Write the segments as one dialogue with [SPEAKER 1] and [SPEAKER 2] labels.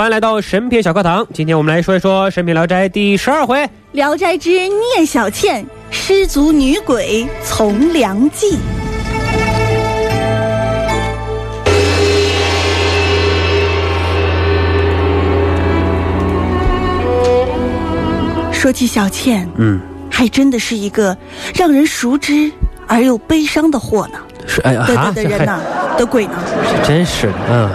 [SPEAKER 1] 欢迎来到神篇小课堂，今天我们来说一说《神篇聊斋》第十二回《
[SPEAKER 2] 聊斋之聂小倩失足女鬼从良记》。说起小倩，
[SPEAKER 1] 嗯，
[SPEAKER 2] 还真的是一个让人熟知而又悲伤的货呢。
[SPEAKER 1] 是哎呀
[SPEAKER 2] 的的的人呐，的鬼呢？
[SPEAKER 1] 真是的，嗯，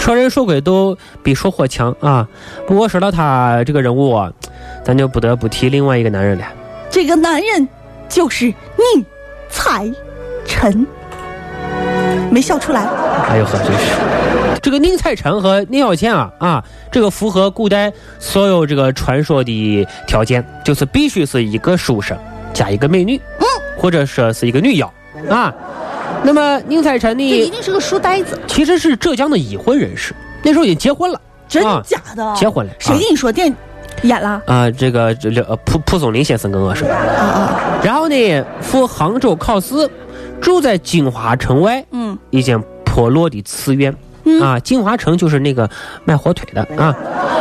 [SPEAKER 1] 说人说鬼都比说货强啊。不过说到他这个人物啊，咱就不得不提另外一个男人了。
[SPEAKER 2] 这个男人就是宁采臣，没笑出来。
[SPEAKER 1] 哎呦呵，真是这个宁采臣和聂小倩啊啊，这个符合古代所有这个传说的条件，就是必须是一个书生加一个美女，嗯，或者说是一个女妖啊。那么宁采臣呢
[SPEAKER 2] 这一，定是个书呆子，
[SPEAKER 1] 其实是浙江的已婚人士，那时候已经结婚了
[SPEAKER 2] 真
[SPEAKER 1] 的
[SPEAKER 2] 假的？
[SPEAKER 1] 结婚了
[SPEAKER 2] 谁跟你说电演了？
[SPEAKER 1] 啊。这个这这呃蒲蒲松龄先生跟我说，
[SPEAKER 2] 啊啊，
[SPEAKER 1] 然后呢赴杭州考试，住在金华城外
[SPEAKER 2] 嗯
[SPEAKER 1] 一间破落的寺院。
[SPEAKER 2] 嗯
[SPEAKER 1] 啊，金华城就是那个卖火腿的啊。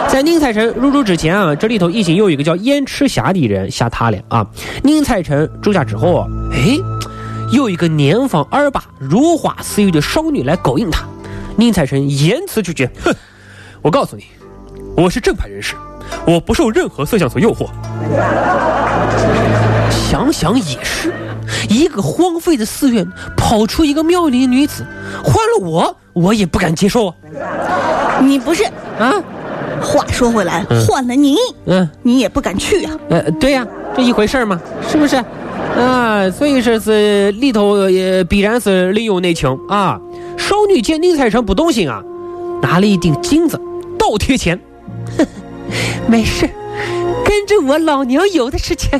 [SPEAKER 1] 在宁采臣入住之前啊，这里头已经有一个叫燕赤霞的人下榻了啊。宁采臣住下之后啊，哎，有一个年方二八、如花似玉的少女来勾引他。宁采臣严词拒绝，哼，我告诉你，我是正派人士，我不受任何色相所诱惑。想想也是，一个荒废的寺院跑出一个妙龄女子，换了我，我也不敢接受啊！
[SPEAKER 2] 你不是。
[SPEAKER 1] 啊，
[SPEAKER 2] 话说回来，
[SPEAKER 1] 嗯
[SPEAKER 2] 换了你，
[SPEAKER 1] 嗯，
[SPEAKER 2] 你也不敢去啊。
[SPEAKER 1] 呃，对呀、这一回事儿嘛，是不是？啊，所以说是里头也必然是另有内情啊。少女见宁采臣不动心啊，拿了一锭镜子倒贴钱，呵 呵没事，跟着我老娘有的是钱。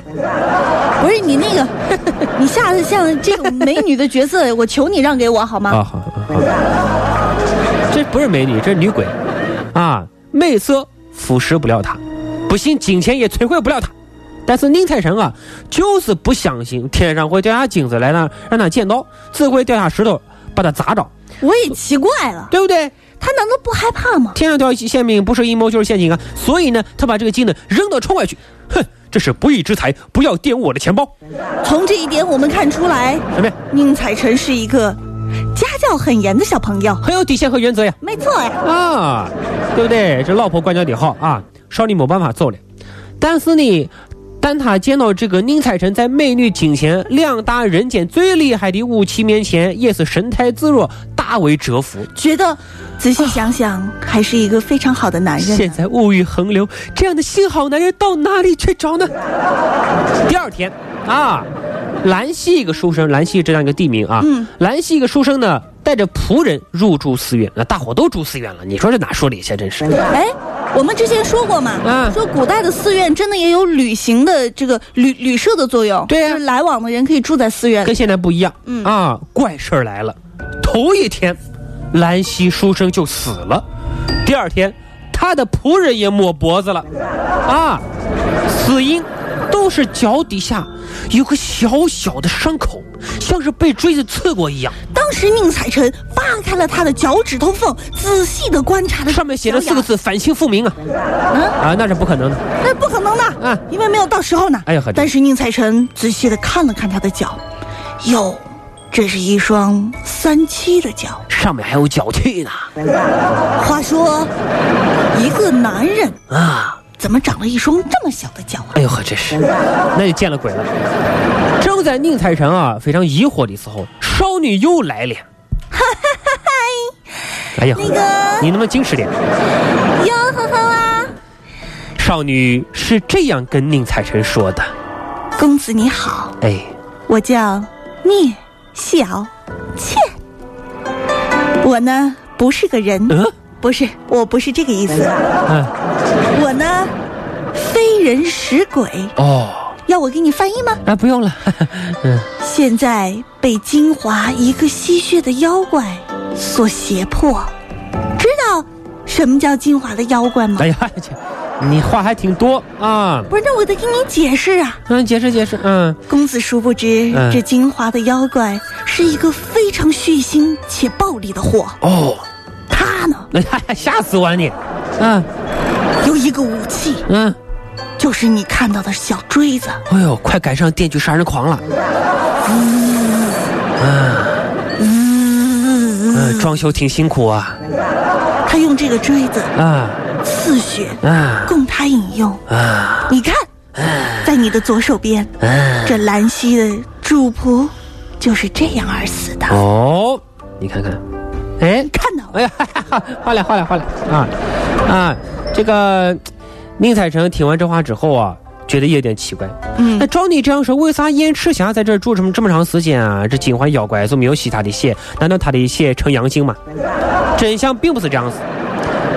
[SPEAKER 2] 不是你那个，你下次像这种美女的角色，我求你让给我好吗？
[SPEAKER 1] 啊，好好好，这不是美女，这是女鬼，啊，美色腐蚀不了她，不信金钱也摧毁不了她。但是宁采臣啊，就是不相信天上会掉下金子来呢让他捡到，只会掉下石头把他砸着，
[SPEAKER 2] 我也奇怪了，
[SPEAKER 1] 对不对？
[SPEAKER 2] 他难道不害怕吗？
[SPEAKER 1] 天上掉馅饼不是阴谋就是陷阱啊！所以呢，他把这个金子扔到窗外去，哼，这是不义之财，不要玷污我的钱包。
[SPEAKER 2] 从这一点我们看出来，
[SPEAKER 1] 什么呀？
[SPEAKER 2] 宁采臣是一个家教很严的小朋友。
[SPEAKER 1] 很有底线和原则呀。
[SPEAKER 2] 没错呀，
[SPEAKER 1] 啊，对不对？这老婆管教得好啊，少你没办法走了。但是呢，当他见到这个宁采臣在美女金钱两大人间最厉害的武器面前，也是神态自若，大为折服。
[SPEAKER 2] 觉得仔细想想，还是一个非常好的男人呢。
[SPEAKER 1] 现在物欲横流，这样的新好男人到哪里去找呢？第二天啊，兰溪一个书生，兰溪这样一个地名啊，
[SPEAKER 2] 嗯
[SPEAKER 1] 兰溪一个书生呢，带着仆人入住寺院，那大伙都住寺院了，你说这哪说理去？真是。
[SPEAKER 2] 哎，我们之前说过嘛，
[SPEAKER 1] 嗯。
[SPEAKER 2] 说古代的寺院真的也有旅行的这个旅旅社的作用，
[SPEAKER 1] 对啊
[SPEAKER 2] 就是来往的人可以住在寺院。
[SPEAKER 1] 跟现在不一样。
[SPEAKER 2] 嗯。
[SPEAKER 1] 啊，怪事儿来了，头一天，兰溪书生就死了，第二天，他的仆人也抹脖子了，啊，死因都是脚底下有个小小的伤口，像是被锥子刺过一样，
[SPEAKER 2] 当时宁采臣扒开了他的脚趾头缝，仔细的观察了
[SPEAKER 1] 上面写着四个字“反清复明”啊，
[SPEAKER 2] 嗯，
[SPEAKER 1] 啊，那是不可能的。
[SPEAKER 2] 那不可能的，
[SPEAKER 1] 啊
[SPEAKER 2] 因为没有到时候呢。
[SPEAKER 1] 哎呀
[SPEAKER 2] 但是宁采臣仔细的看了看他的脚，哟，这是一双三七的脚，
[SPEAKER 1] 上上面还有脚气呢。
[SPEAKER 2] 话说，一个男人
[SPEAKER 1] 啊，
[SPEAKER 2] 怎么长了一双这么小的脚啊？
[SPEAKER 1] 哎呦呵，这是，那就见了鬼了。正在宁采臣啊非常疑惑的时候，少女又来了。哎呀，
[SPEAKER 2] 那个
[SPEAKER 1] 你能不能矜持点？
[SPEAKER 2] 哟呵呵啊，
[SPEAKER 1] 少女是这样跟宁采臣说的。
[SPEAKER 2] 公子你好，
[SPEAKER 1] 哎，
[SPEAKER 2] 我叫聂小倩。我呢不是个人，
[SPEAKER 1] 嗯
[SPEAKER 2] 不是，我不是这个意思。
[SPEAKER 1] 嗯，
[SPEAKER 2] 我呢非人使鬼，
[SPEAKER 1] 哦，
[SPEAKER 2] 要我给你翻译吗？
[SPEAKER 1] 啊，不用了。嗯，
[SPEAKER 2] 现在被金华一个吸血的妖怪所胁迫，知道什么叫金华的妖怪吗？
[SPEAKER 1] 哎呀，这你话还挺多啊。
[SPEAKER 2] 不是，那我得给你解释啊。
[SPEAKER 1] 嗯，解释解释。嗯，
[SPEAKER 2] 公子殊不知，
[SPEAKER 1] 嗯
[SPEAKER 2] 这金华的妖怪是一个非常血腥且暴力的货。
[SPEAKER 1] 哦，
[SPEAKER 2] 他呢
[SPEAKER 1] 哎呀，吓死我了你。嗯
[SPEAKER 2] 有一个武器，
[SPEAKER 1] 嗯，
[SPEAKER 2] 就是你看到的小锥子。
[SPEAKER 1] 哎呦，快赶上《电锯杀人狂》了。嗯，装修挺辛苦啊。
[SPEAKER 2] 他用这个锥子
[SPEAKER 1] 啊
[SPEAKER 2] 刺血，
[SPEAKER 1] 啊
[SPEAKER 2] 供他饮用。
[SPEAKER 1] 啊
[SPEAKER 2] 你看，在你的左手边，
[SPEAKER 1] 啊！
[SPEAKER 2] 这兰溪的主仆就是这样而死的。
[SPEAKER 1] 哦，你看看，哎，
[SPEAKER 2] 看
[SPEAKER 1] 哎呀，好了好了好了啊啊！这个宁采臣听完这话之后啊，觉得有点奇怪。
[SPEAKER 2] 嗯
[SPEAKER 1] 那照你这样说，为啥燕赤霞在这儿住这么这么长时间啊？这金环妖怪就没有吸他的血？难道他的血呈阳性吗？真相并不是这样子。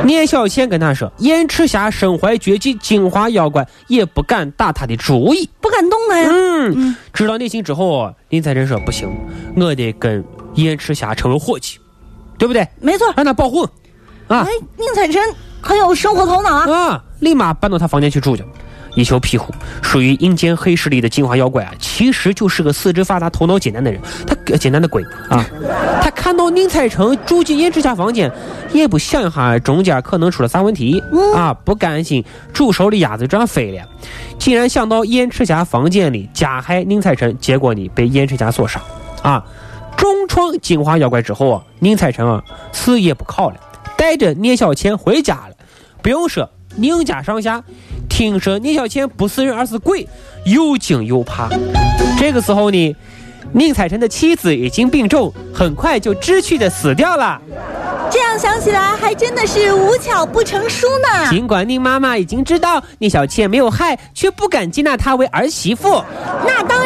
[SPEAKER 1] 聂小倩跟他说，燕赤霞身怀绝技，金华妖怪也不敢打他的主意。
[SPEAKER 2] 不敢动他呀。
[SPEAKER 1] 嗯，知道内情之后啊，林采臣说不行，我得跟燕赤霞成为伙计，对不对？
[SPEAKER 2] 没错。
[SPEAKER 1] 让他保护啊
[SPEAKER 2] 哎，宁采臣很有生活头脑啊。
[SPEAKER 1] 啊！立马搬到他房间去住去。一宿庇护，属于阴间黑势力的金华妖怪啊，其实就是个四肢发达、头脑简单的人。他呃简单的鬼啊！他看到宁采臣住进燕赤霞房间，也不想一下中间可能出了啥问题啊，不甘心煮熟的鸭子这样飞了，竟然想到燕赤霞房间里加害宁采臣，结果呢被燕赤霞所杀啊！重创金华妖怪之后啊，宁采臣啊死也不考了，带着聂小倩回家了。不用说，宁家上下听说聂小倩不是人而是鬼，又惊又怕。这个时候呢，宁采臣的妻子已经病重，很快就知趣的死掉了。
[SPEAKER 2] 这样想起来，还真的是无巧不成书呢。
[SPEAKER 1] 尽管宁妈妈已经知道聂小倩没有害，却不敢接纳她为儿媳妇。
[SPEAKER 2] 那当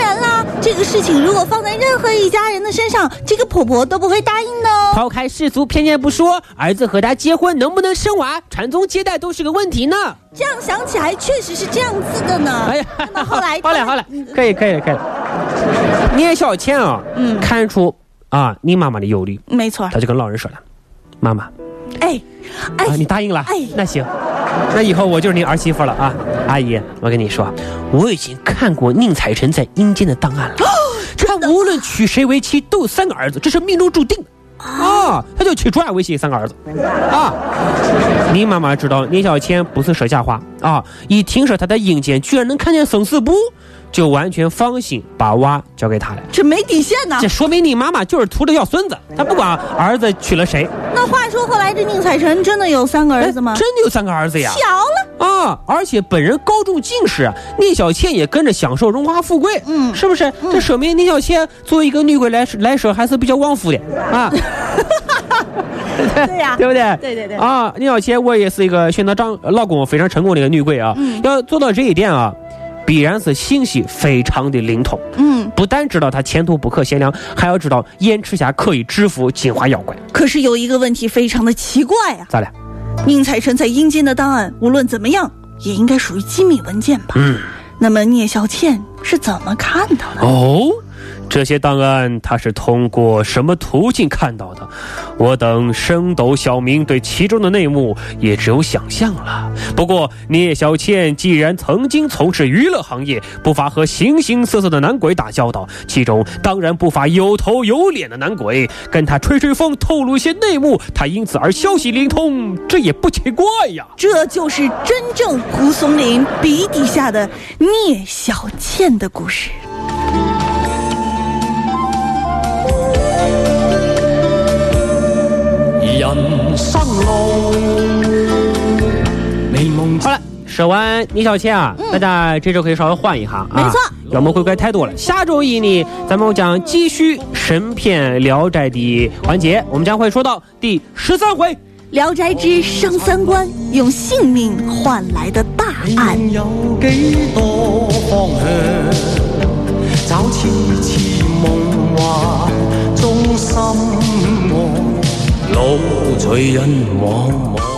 [SPEAKER 2] 这个事情如果放在任何一家人的身上，这个婆婆都不会答应的哦。
[SPEAKER 1] 抛开世俗偏见不说，儿子和她结婚能不能生娃，传宗接代都是个问题呢。
[SPEAKER 2] 这样想起来，确实是这样子的呢。
[SPEAKER 1] 哎呀，
[SPEAKER 2] 那么后来，
[SPEAKER 1] 好嘞好嘞，可以可以可以。聂小倩啊，
[SPEAKER 2] 嗯
[SPEAKER 1] 看出啊你妈妈的忧虑，
[SPEAKER 2] 没错。
[SPEAKER 1] 她就跟老人说了：“妈妈
[SPEAKER 2] 哎，哎
[SPEAKER 1] 啊，，你答应了，
[SPEAKER 2] 哎
[SPEAKER 1] 那行，那以后我就是您儿媳妇了啊，阿姨，我跟你说，我已经看过宁采臣在阴间的档案了，他无论娶谁为妻都有三个儿子，这是命中注定的。”啊，他就娶朱亚为妻三个儿子，啊，宁妈妈知道聂小倩不是说假话啊，一听说他在阴间居然能看见生死簿，就完全放心把娃交给他了。
[SPEAKER 2] 这没底线呐
[SPEAKER 1] 这。说明你妈妈就是图着要孙子，她不管儿子娶了谁，
[SPEAKER 2] 那话说后来，这宁采臣真的有三个儿子吗？
[SPEAKER 1] 哎真的有三个儿子呀！
[SPEAKER 2] 巧了，
[SPEAKER 1] 啊，而且本人高中进士，聂小倩也跟着享受荣华富贵，
[SPEAKER 2] 嗯
[SPEAKER 1] 是不是？这说明聂小倩作为一个女鬼来来说还是比较旺夫的啊，
[SPEAKER 2] 对呀
[SPEAKER 1] 对不对？
[SPEAKER 2] 对对对
[SPEAKER 1] 啊，聂小倩我也是一个选择丈老公非常成功的一个女鬼啊，
[SPEAKER 2] 嗯
[SPEAKER 1] 要做到这一点啊，必然是信息非常的灵通。
[SPEAKER 2] 嗯，
[SPEAKER 1] 不但知道他前途不可限量，还要知道燕赤霞可以制服金花妖怪。
[SPEAKER 2] 可是有一个问题非常的奇怪啊、
[SPEAKER 1] 咋了？
[SPEAKER 2] 宁采臣在阴间的档案，无论怎么样，也应该属于机密文件吧？
[SPEAKER 1] 嗯，
[SPEAKER 2] 那么聂小倩是怎么看到的？
[SPEAKER 1] 哦，这些档案他是通过什么途径看到的？我等升斗小民对其中的内幕也只有想象了。不过聂小倩既然曾经从事娱乐行业，不乏和形形色色的男鬼打交道，其中当然不乏有头有脸的男鬼，跟他吹吹风，透露一些内幕，他因此而消息灵通，这也不奇怪呀。
[SPEAKER 2] 这就是真正蒲松龄笔底下的聂小倩的故事。
[SPEAKER 3] 生路。
[SPEAKER 1] 好了，说完聂小倩啊，大家这周可以稍微换一下啊，
[SPEAKER 2] 没错
[SPEAKER 1] 妖魔鬼怪太多了。下周一呢，咱们将继续神篇《聊斋》的环节，我们将会说到第十三回。
[SPEAKER 2] 《聊斋之伤三观》，用性命换来的大案。
[SPEAKER 3] 有几多方向？找次次梦幻中心愛，路隨人茫茫。